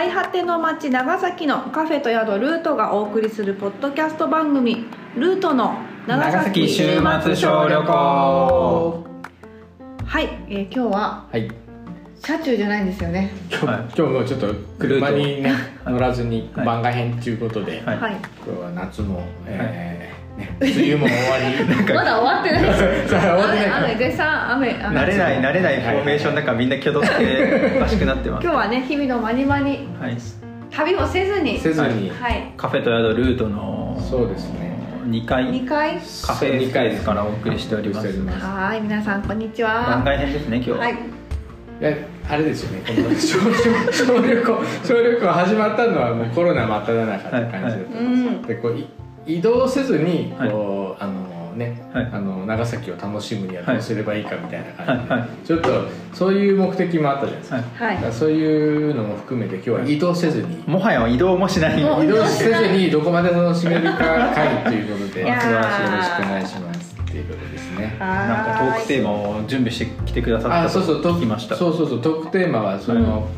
最果ての町長崎のカフェと宿ルートがお送りするポッドキャスト番組「ルートの長崎週末小旅行」はい、えー、今日ははい。車中じゃないんですよね。今日,、今日もちょっと車にね乗らずに番外編ということで、はい、今日は夏も、えーね、梅雨も終わり。まだ終わってない。ですさあ終わってない。雨雨絶賛雨雨。慣れない慣れないフォーメーションだからみんな挙動っておかしくなってます。今日はね日々のまにまに。はい。旅をせずに。せずに、はい。カフェと宿ルートのそうですね。2階。2回カフェ2階ですからお送りしております。はい皆さんこんにち番は外編ですね今日は、はい。あれですよね。この小小小旅行小旅行始まったのはもうコロナ真っ只中って感じだったんですよ、うんでこうい移動せずにこう、あのね、はい。あの長崎を楽しむにはどうすればいいかみたいな感じで、ちょっとそういう目的もあったじゃないですか,、はい。はい。そういうのも含めて今日は移動せずに、もはや移動もしない。移動せずにどこまで楽しめるか会ということでよろしくお願いしますっていうことですね。なんかトークテーマを準備してきてくださったあそうそうとと聞きましたそうそうそうトークテーマはその、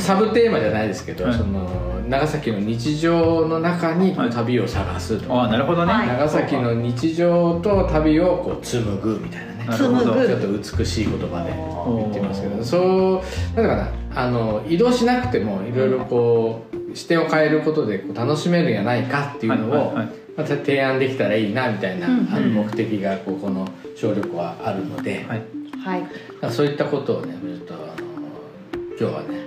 サブテーマじゃないですけど、はい。その長崎の日常の中にはい。旅を探すと。か、ああなるほどね、はい。長崎の日常と旅をこう紡ぐみたいなね。なるほど。紡ぐ。ちょっと美しい言葉で言ってますけどそうなんだかなあの移動しなくてもいろいろこう視点を変えることでこう楽しめるんやないかっていうのを、はいはいはい。また提案できたらいいなみたいな、あの目的がこうこの小旅行はあるので、はい。そういったことをねちょっとあの今日はね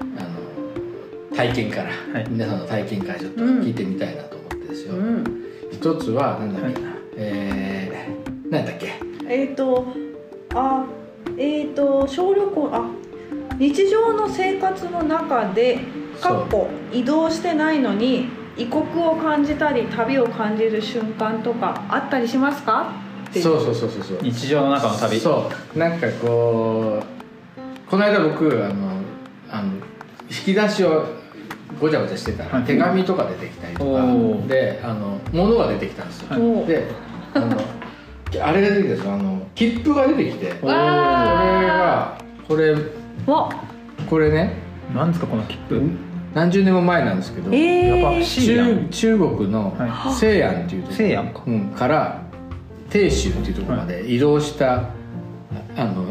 体験から、はい。皆さんの体験からちょっと聞いてみたいなと思ってですよ、うん。一つはなんだっけ？な、えー、なんだっけ？えっ、とあえっ、と小旅行あ日常の生活の中でそう。かっこ移動してないのに異国を感じたり旅を感じる瞬間とかあったりしますか？っていそうそうそうそうそう。日常の中の旅。そう。なんかこうこの間僕あのあの引き出しをごちゃごちゃしてたら、はい。手紙とか出てきたりとか。であの物が出てきたんですよ、であのあれが出てきたんですよ。あの切符が出てきて。これわがこれわ。これね。なんですかこの切符？何十年も前なんですけど、中中国のは西安っていうところ。西安か。うん、から鄭州っていうところまで移動した、あの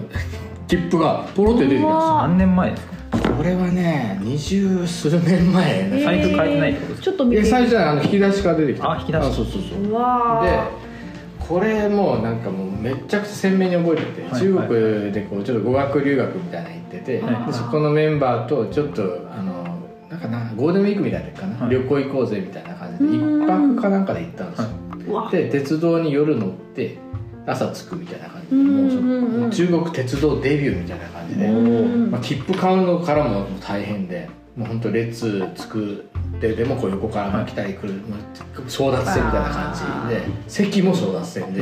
切符がポロって出てきたんです何年前ですか？これはね二十数年前ね、財布変えてないってことですか？ちょっと見てで最初はあの引き出しから出てきた。あ引き出し。そうそうそうう。わでーこれもうなんかもうめっちゃくちゃ鮮明に覚えてて、はい。中国でこうちょっと語学留学みたいなの行ってて、はい。でそこのメンバーとちょっとあのなんかなゴールデンウィークみたいなのかな、はい。旅行行こうぜみたいな感じで一うん。泊かなんかで行ったんですよ、うわで鉄道に夜乗って朝着くみたいな感じで中国鉄道デビューみたいな感じで、うんまあ、切符買うのからも大変でもう本当列作ってでもこう横からも来たり来る、争奪戦みたいな感じで席も争奪戦で、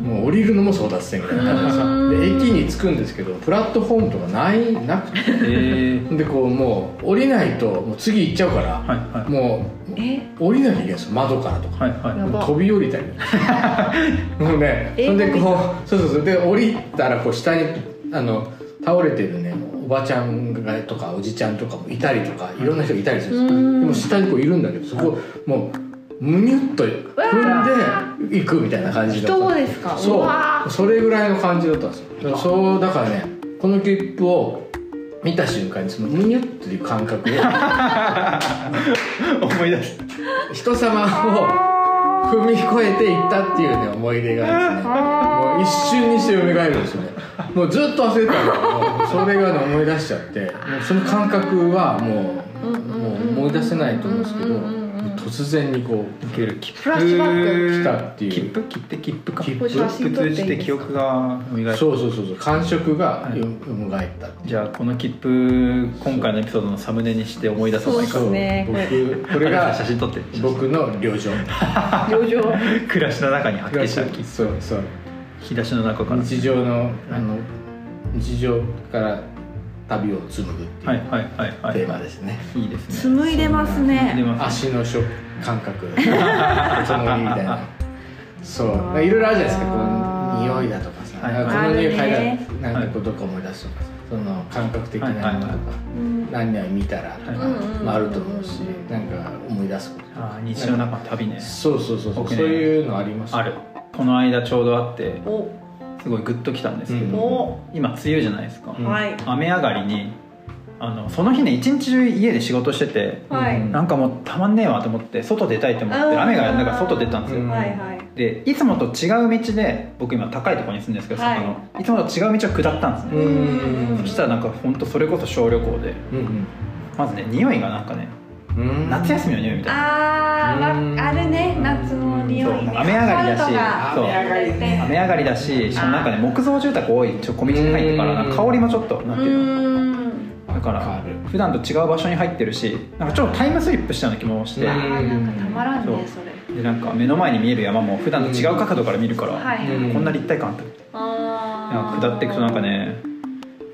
もう降りるのも争奪戦みたいな。感じで駅に着くんですけどプラットフォームとかないなくて。えー、でこうもう降りないともう次行っちゃうから、はいはい。もえ？う降りなきゃいけないんですよ窓からとか。はいはい。飛び降りたり。もうねそ英語んでこうそうそうそう。で降りたらこう下にあの倒れてるねおばちゃんがとかおじちゃんとかもいたりとかいろんな人がいたりするんですでも下にこういるんだけどそこもうむにゅっと踏んで行くみたいな感じだった。人ですか？そう。わそれぐらいの感じだったんですよ。だからそうだからねこの切符を見た瞬間にそのむにゅっていう感覚を 思い出す。人様を踏み越えていったっていうね思い出がですね。もう一瞬にして蘇るんですよね。もうずっと忘れてたんだけどもうそれがね思い出しちゃって。もうその感覚はもうもう思い出せないと思うんですけど。うんうんうんうん突然にこういける切符来たっていう。切符切って切符か。切符通じて記憶が蘇るそうそうそうそう。感触がはいよみがえったっじゃあこの切符今回のエピソードのサムネにして思い出そうそう。かですね。僕これが写真撮って。僕の旅情。旅情。暮らしの中に発見した。切符そうそう。引き出しの中から。日常のあの日常から旅を紡ぐってはいいうはいはいはいテーマですね。いいですね。紡いでますね。足の触感覚。つもりみたいな。そう。いろいろあるじゃないですか。こう匂いだとかさ。この匂い嗅いだなんかこうどっか思い出すとかさ。その感覚的なものとか、何々見たらとか、あ、あると思うしなんか思い出すこと。あー日常の中の旅ね。そうそうそうそう、そういうのありますある。この間ちょうどあっておすごいグッときたんですけど、お今梅雨じゃないですか、うん。はい。雨上がりにあのその日ね一日中家で仕事しててはい、うん。なんかもうたまんねえわと思って外出たいと思ってうん。雨がやんだから外出たんですよ、うん。はいはい。でいつもと違う道で僕今高いところに住んでるんですけど、はい。坂のいつもと違う道を下ったんですね、うん。そしたらなんか本当それこそ小旅行で。うん。まずね匂いがなんかねうん夏休みの匂いみたいな。あー、うん。まあるね。夏の匂いね。そう。雨上がりだし。そう。雨上がりだししかもなんかね木造住宅多いちょ小道に入ってからなんか香りもちょっとなんうていうの。ん。だからる普段と違う場所に入ってるしなんかちょっとタイムスリップしたような気もして。あなんかたまらんねそれ。でなんか目の前に見える山も普段と違う角度から見るから、こんな立体感あった。あなんか下っていくとなんかね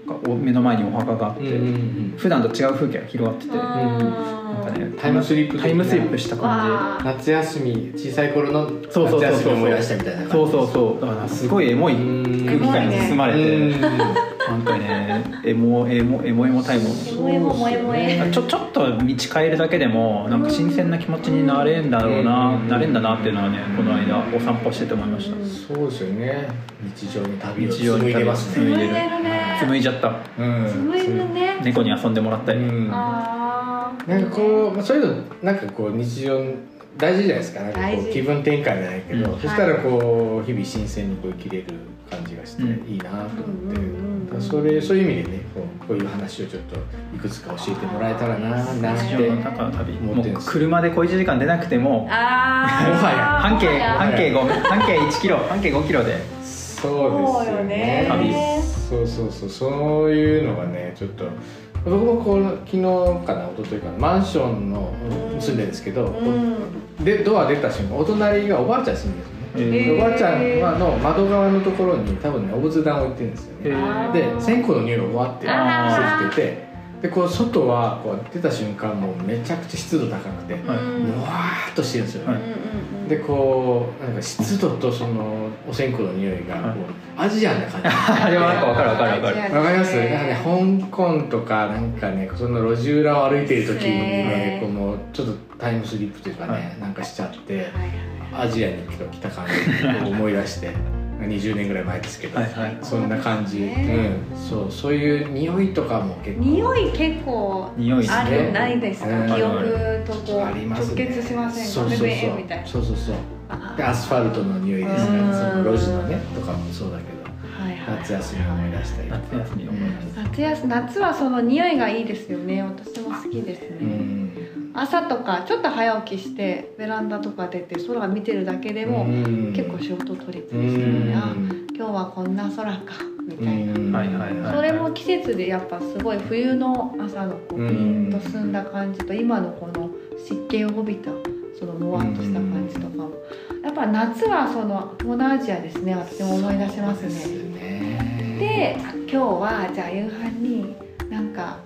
なんかお目の前にお墓があって、普段と違う風景が広がってて、うんなん。かねタイムスリップタイムスリップした感わ夏休み小さい頃のじそうそうそうそう。夏休み思い出したみたいな感じそうそうそう。だからすごいエモい空気感に包まれて、うん。なんかねエモエモエモエモタイム。ちょちょっと道変えるだけでもなんか新鮮な気持ちになれんだろうな、うんなれんだなっていうのはねこの間お散歩してて思いました、うんそうですよね日常に旅を日常に紡いでます紡いでる紡いでるね紡いじゃったうん紡いるね猫に遊んでもらったり、うんあーなんかこうまあそういうのなんかこう日常大事じゃないですか。なんかこう気分転換じゃないけど、うん。そしたらこう日々新鮮にこう生きれる感じがしてうん。いいなと思って、うんそれそういう意味でねこうこういう話をちょっといくつか教えてもらえたらななんて思って車で小1時間出なくてももはや半径半径5半径1キロ半径5キロで。そうですよね。そうよね。そうそうそう。そういうのがねちょっと僕もこう昨日かな一昨日かなマンションの住んでるんですけど、うん。でドア出た瞬間お隣がおばあちゃん住んでるんですおばあちゃんはの窓側のところに多分ねお仏壇を置いてるんですよへねー。で線香の匂いがうわってしてきててでこう外はこう出た瞬間もうめちゃくちゃ湿度高くてはいうわーっとしてるんですよ。ね、はい。うんうんでこうなんか湿度とそのお線香の匂いがこう、アジアンな感じ。あでもなんかわかるわかるわかる。わかります？なんかね香港とかなんかねその路地裏を歩いてる時にねねこうもうちょっとタイムスリップというかね、はい。なんかしちゃってアジアに来た感じを思い出して20年ぐらい前ですけど、はいはい。そんな感じ、ね。うん、そうそういう匂いとかも結構。匂い結構あるないですか、うん記憶とこうありますね。直結しませんか？そうそうそう。ベベーみたいなそうそうそう。あ。でアスファルトの匂いですからうん。その路地のねとかもそうだけど。はいはい。夏休みを思い出したり。夏休みを思い出す。夏休夏はその匂いがいいですよね。私も好きですね、うん朝とかちょっと早起きしてベランダとか出て空見てるだけでも、うん。結構仕事取りうですね、あん。今日はこんな空かみたいな、それも季節でやっぱすごい冬の朝のこううん。ピンと澄んだ感じと今のこの湿気を帯びたそのもわっとした感じとかも。やっぱ夏はその東南アジアですね私も思い出しますね。で今日はじゃあ夕飯になんか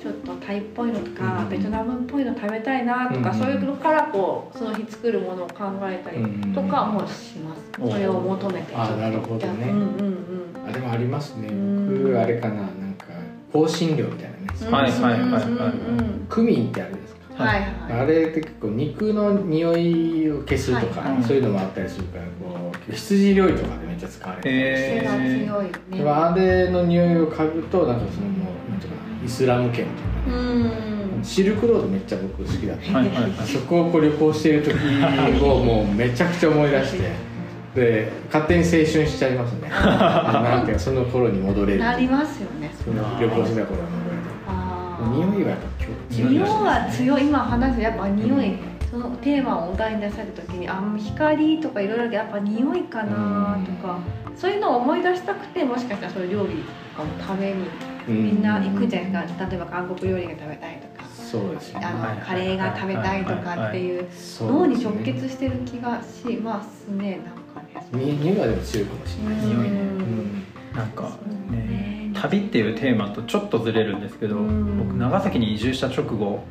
ちょっとタイっぽいのとか、うん。ベトナムっぽいの食べたいなとか、うん。そういうのからこうその日作るものを考えたりとかもします、うん。それを求めてあなるほどね。うんうんあでもありますね。うん。僕あれかななんか香辛料みたいなね。うん。はいはいはいはい。クミンってあるん。ですかはいはい。あれって結構肉の匂いを消すとか、そういうのもあったりするからこう羊料理とかでめっちゃ使われてるへ癖が強いね。でもあれの匂いを嗅ぐとなんかそのもうなんていうかなイスラム圏というかうね、ん。シルクロードめっちゃ僕好きだった、はいはいはい。そこをこう旅行している時をもうめちゃくちゃ思い出して。で勝手に青春しちゃいますね。なんていうかその頃に戻れるなりますよね。その旅行してた頃にあ戻れる。匂いがやっぱ今日匂いは強い。今話すやっぱ匂い。そのテーマをお題に出された時にあ光とかいろいろやっぱ匂いかなとかそういうのを思い出したくてもしかしたらそういう料理とかも食べにみんな行くじゃないですか。例えば韓国料理が食べたいとかそうですね。あはいのカレーが食べたいとかっていうそう脳に直結してる気がしますねなんかね。に匂いがでも強いかもしれない。匂いね。うん。なんかね。ね旅っていうテーマとちょっとずれるんですけどうん。僕長崎に移住した直後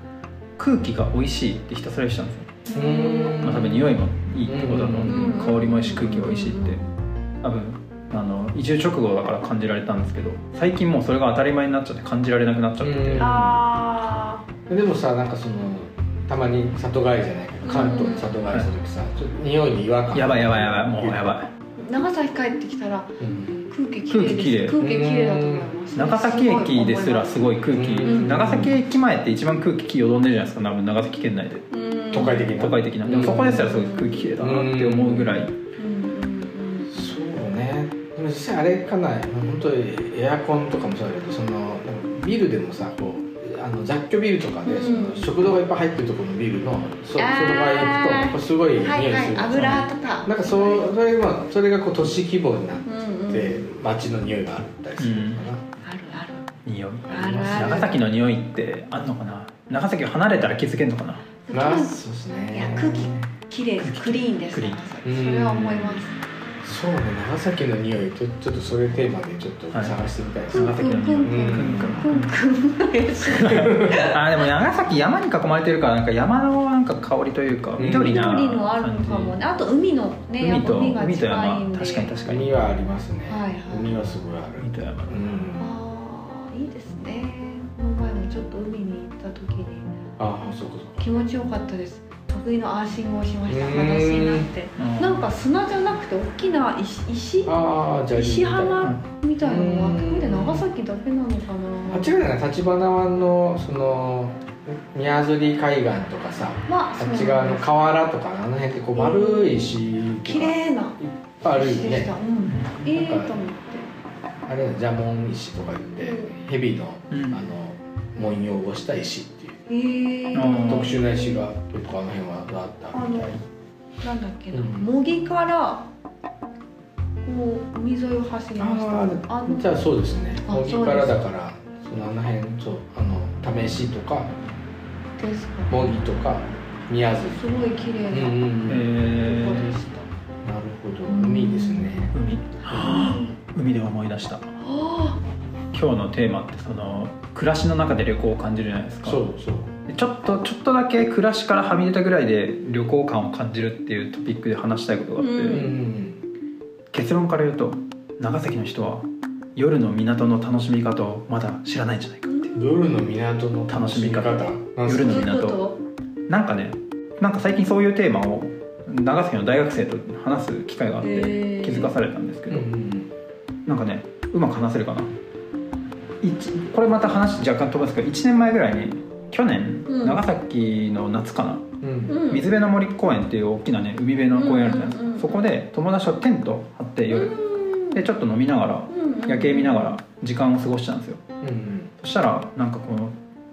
空気が美味しいってひたすら言ってたんですよ、うん。まあ、多分匂いもいいってことだと思うんでうん。香りもいいし空気が美味しいって。多分あの移住直後だから感じられたんですけど最近もうそれが当たり前になっちゃって感じられなくなっちゃってて、うん。あでもさなんかそのたまに里帰りじゃないけど関東に里帰りした時さ、ちょっと匂いに違和感。やばいやばいやばいもうやばい。ー長崎帰ってきたらうん。空気きれい空空気きれいだと思います。長崎駅ですらすごい空気、うん。長崎駅前って一番空気気よどんでるじゃないですか多分長崎県内で。うん。都会的な。都会的なでもそこですらすごい空気きれいだなって思うぐらい、実際あれかな。本当にエアコンとかもそうだけどそのビルでもさこうあの雑居ビルとかで、うん。その食堂がいっぱい入ってるところのビルのそその場合行くとすごい匂いする、はいはい。油とか。なんかそうそれがまあそれがこう都市規模になっうんうん。て街の匂いがあったりするのかな、あるある。匂い？あるある。長崎の匂いってあんのかな？長崎を離れたら気づけんのかな？まあそうですね。いや空気綺麗ですクリーンですクリーン。長崎それは思いますそうね長崎の匂いちょちょっとそれテーマでちょっと探してみたいです。ね、長崎の匂い。うんうんあでも長崎山に囲まれてるからなんか山のなんか香りというかうん。緑な緑のあるのかもね。あと海のね海と海が近い山んで。確かに確かに。海はありますね、はいはい。海はすごいある。海と山。うん。ああいいですね。この前もちょっと海に行った時に。ああそうかそうか。気持ちよかったです得意のアーシングをしました。うん裸足になって。うん。なんか砂じゃなくて大きな石？石ああじゃあ石浜みたいなのうんが得意で長崎だけなのかあっちがね。立花湾のその宮釣り海岸とかさ。なまああっち側の河原とかあの辺ってこう丸い石綺麗なぱいあるよ石でした、ねうん、ええと思って。あれジャモン石とか言って蛇のうん。あの文様をした石ええうん特殊な石が結構あの辺はあったみたい。なんだっけな、うん。模擬からこう海沿いを走りました。ああのあじゃあそうですね。あ模擬からだからそのあの辺そうあの試しとかですか。模擬とか宮津。すごい綺麗なうんうんうん。えーとこでした、なるほど。海ですね。海。海。で思い出した。あ今日のテーマってその暮らしの中で旅行を感じるじゃないですか。そうそう。でちょっとちょっとだけ暮らしからはみ出たぐらいで旅行感を感じるっていうトピックで話したいことがあって、ううん。ん結論から言うと長崎の人は夜の港の楽しみ方をまだ知らないんじゃないかっていう。夜の港の楽しみ方。夜の港。こなんかねなんか最近そういうテーマを長崎の大学生と話す機会があって気づかされたんですけど、うんうんなんかねうまく話せるかな？一これまた話若干飛ばすけど1年前ぐらいに去年、うん。長崎の夏かなうん。水辺の森公園っていう大きなね海辺の公園あるじゃないですか、うんうんうんそこで友達とテント張って夜、うん。でちょっと飲みながらうんうん。夜景見ながら時間を過ごしたんですよ。うんそしたらなんかこの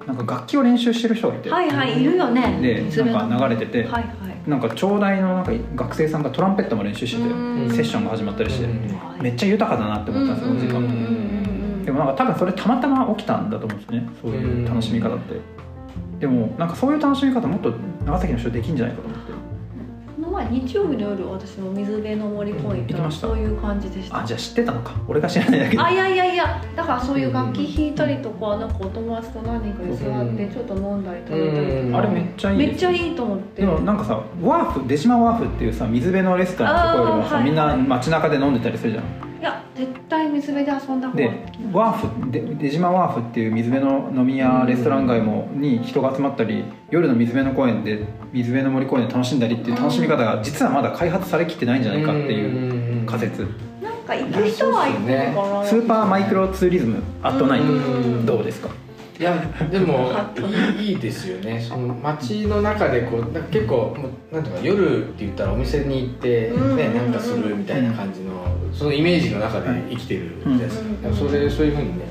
なんか楽器を練習してる人がいて、はいはいいるよね。で水辺の。なんか流れててはいはい。なんか長大のなんか学生さんがトランペットも練習しててうん。セッションが始まったりして、うん。めっちゃ豊かだなって思ったんですよ、うん時間うんうん。うんでもなんか多分それたまたま起きたんだと思うんですね。そういう楽しみ方って、でもなんかそういう楽しみ方もっと長崎の人できんじゃないかと思って。この前日曜日の夜私も水辺の森公園行った。そういう感じでした。あじゃあ知ってたのか。俺が知らないだけで。あいやいやいやだからそういう楽器弾いたりとかなんかお友達と何人かで座ってうん。ちょっと飲んだり食べたりうんとか。あれめっちゃいいめっちゃいいと思って。でもなんかさワーフ出島ワーフっていうさ水辺のレストランのところよりもさ、はい。みんな街中で飲んでたりするじゃん絶対水辺で遊んだ方がいい。でワーフで出島ワーフっていう水辺の飲み屋レストラン街もに人が集まったり夜の水辺の公園で水辺の森公園で楽しんだりっていう楽しみ方が実はまだ開発されきってないんじゃないかっていうう仮説。なんか行く人は行くのかなスーパーマイクロツーリズムアットナイうん。トどうですか？いやでもいいですよね。その街の中でこうなんか結構なんていうか夜って言ったらお店に行ってうん。ねなんかするみたいな感じのそのイメージの中で生きてるじゃないですか。それそういうふうにね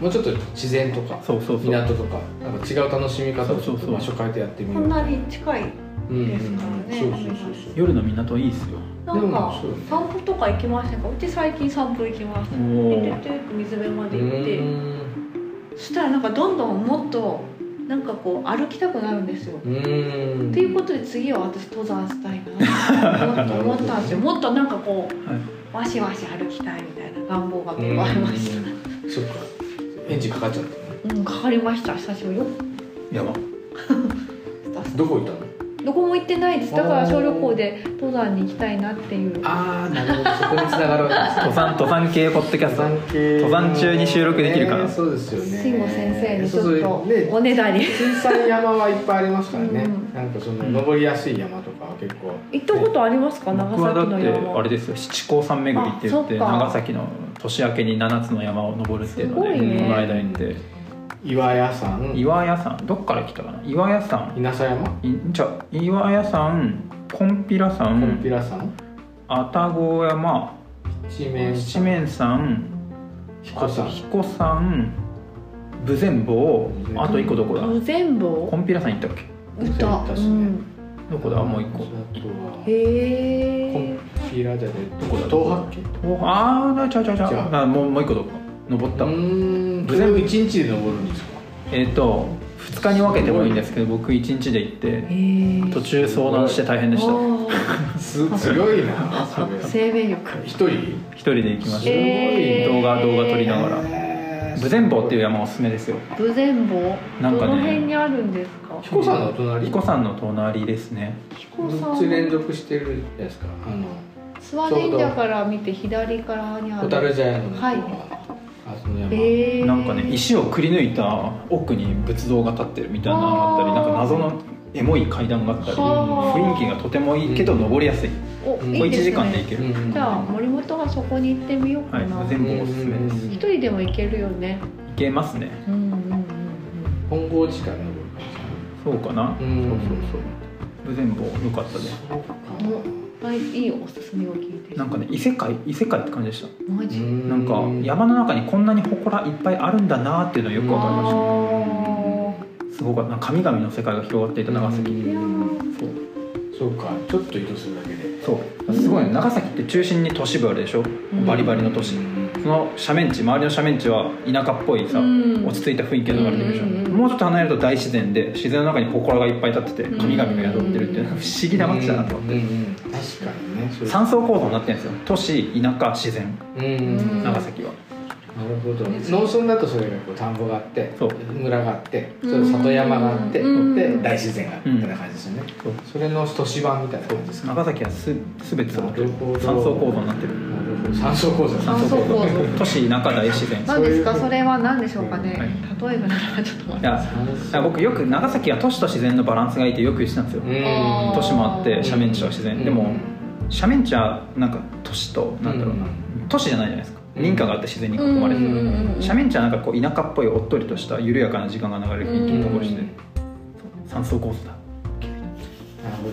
もうちょっと自然とか港とかなんか違う楽しみ方をちょっと場所変えてやってみるこんなに近いうんうんうん。ですからねそうそうそう。そう夜の港いいっすよ。なんか散歩とか行きませんか？うち最近散歩行きます。おでおてて水辺までう行って。んそしたらなんかどんどんもっとなんかこう歩きたくなるんですよ。うん。っていうことで次は私登山したいなと思った。んですよもっとなんかこうはい。わしわし歩きたいみたいな願望が芽生えました。うん。そっか。エンジンかかっちゃったの？うんかかりました久しぶりよ。や。ばどこ行ったの？どこも行ってないです。だから小旅行で登山に行きたいなっていう。ああなるほど。そこに繋がる登山登山系ポッドキャスト。登山中に収録できるかなねそうですよね。慎吾先生にちょっとおねだり。小さい山はいっぱいありますからね、うん。なんかその登りやすい山とかは結構。行ったことありますか？長僕はだ崎のって山あれですよ。七高山巡りって言って長崎の年明けに7つの山を登るっていうのでね。この間行って岩屋山岩屋山どっから来たかな？岩屋山稲佐山？いじゃあ岩屋山こんぴらコン山ピラ山愛宕山。七面七面山彦山あと彦山豊前坊。あと一個どこだ？無全坊？こんぴら山行ったっけ？歌行ったしね。うん。どこだ？もう一個。あとはへコンえピラじゃねどこだ？東八景おああちゃうちゃうちゃう。あもうもう一個どこ？登った。うーん。それを一日で登るんですか？えっ、と2日に分けてもいいんですけど僕1日で行って途中遭難して大変でした。す強いな生命力。一人？一人で行きました、えー。動画動画撮りながら。豊前坊っていう山おすすめですよ。無全坊？なんかね。どの辺にあるんですか？彦山の隣？彦山の隣ですね。彦山3つ連続してるじゃないですか。あの諏訪神社から見て左側にある。蛍茶屋のはいえー、なんかね石をくり抜いた奥に仏像が立ってるみたいなのがあったりなんか謎のエモい階段があったりはあ。雰囲気がとてもいいけど登りやすい。おうん小1いいです時間でね行ける、うんじゃあ森本はそこに行ってみようかはいな、全部おすすめです。うん一人でも行けるよね。行けますね。うんうんうんうん。本郷地から登る感そうかな、うん。そうそうそう。豊前坊よかったねじおはいいいおすすめを聞いて。なんかね異世界異世界って感じでした。マジ？なんか山の中にこんなに祠いっぱいあるんだなっていうのがよくわかりましあたすごかった神々の世界が広がっていた長崎。そう。そうかちょっと移動するだけで。そう。すごいね。長崎って中心に都市部あるでしょ？んバリバリの都市その斜面地周りの斜面地は田舎っぽいさうん。落ち着いた雰囲気が流れてるでしょうんうんうんもうちょっと離れると大自然で自然の中に祠がいっぱい立ってて神々が宿ってるっていうのは 不思議な街だなと思って。うんうんうん。確かにねそれ三層構造になってるんですよ。都市田舎自然。うんうん。長崎はなるほど。農村だとそれがこう田んぼがあってそう。村があってそれ里山があってうん。で大自然があってうんみたいな感じですよね。そう。それの都市版みたいな感じですか？長崎はす全てそうなるほど。三層構造になってる。三層構造。三層構造。都市田舎大自然何ですか？それは何でしょうかね、はい。例えばなんかちょっと。待っていやいや僕よく長崎は都市と自然のバランスがいいってよく言ってたんですよ、都市もあって斜面地は自然、でも斜面地はなんか都市となんだろうな、うん。都市じゃないじゃないですかうん。民家があって自然に囲まれてる、斜面地はなん。かこう田舎っぽいおっとりとした緩やかな時間が流れる雰囲気のところして、うん。三層構造だ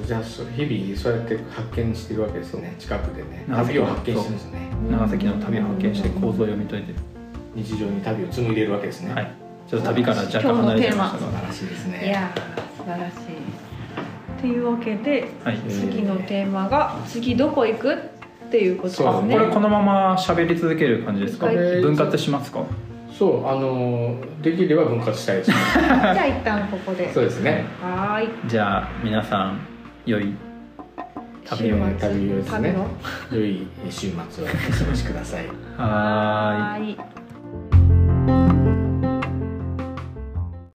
じゃあ日々そうやって発見してるわけですよね。近くでね。長崎旅を発見してるんですね。長崎の旅を発見して構造を読み解いてる、日常に旅を紡いでるわけですね。はい。ちょっと旅から若干離れちゃいましたが。素晴らしいですね。いやー素晴らしい。っていうわけではい、次のテーマが次どこ行く？っていうことですそうねこれこのまま喋り続ける感じですか、はい。分割しますか？そうあのできれば分割したいです。ね じゃあ一旦ここで。そうですね。はーい。じゃあ皆さん良い旅を週末旅をですね。良い週末をお過ごしください。はーい。はーい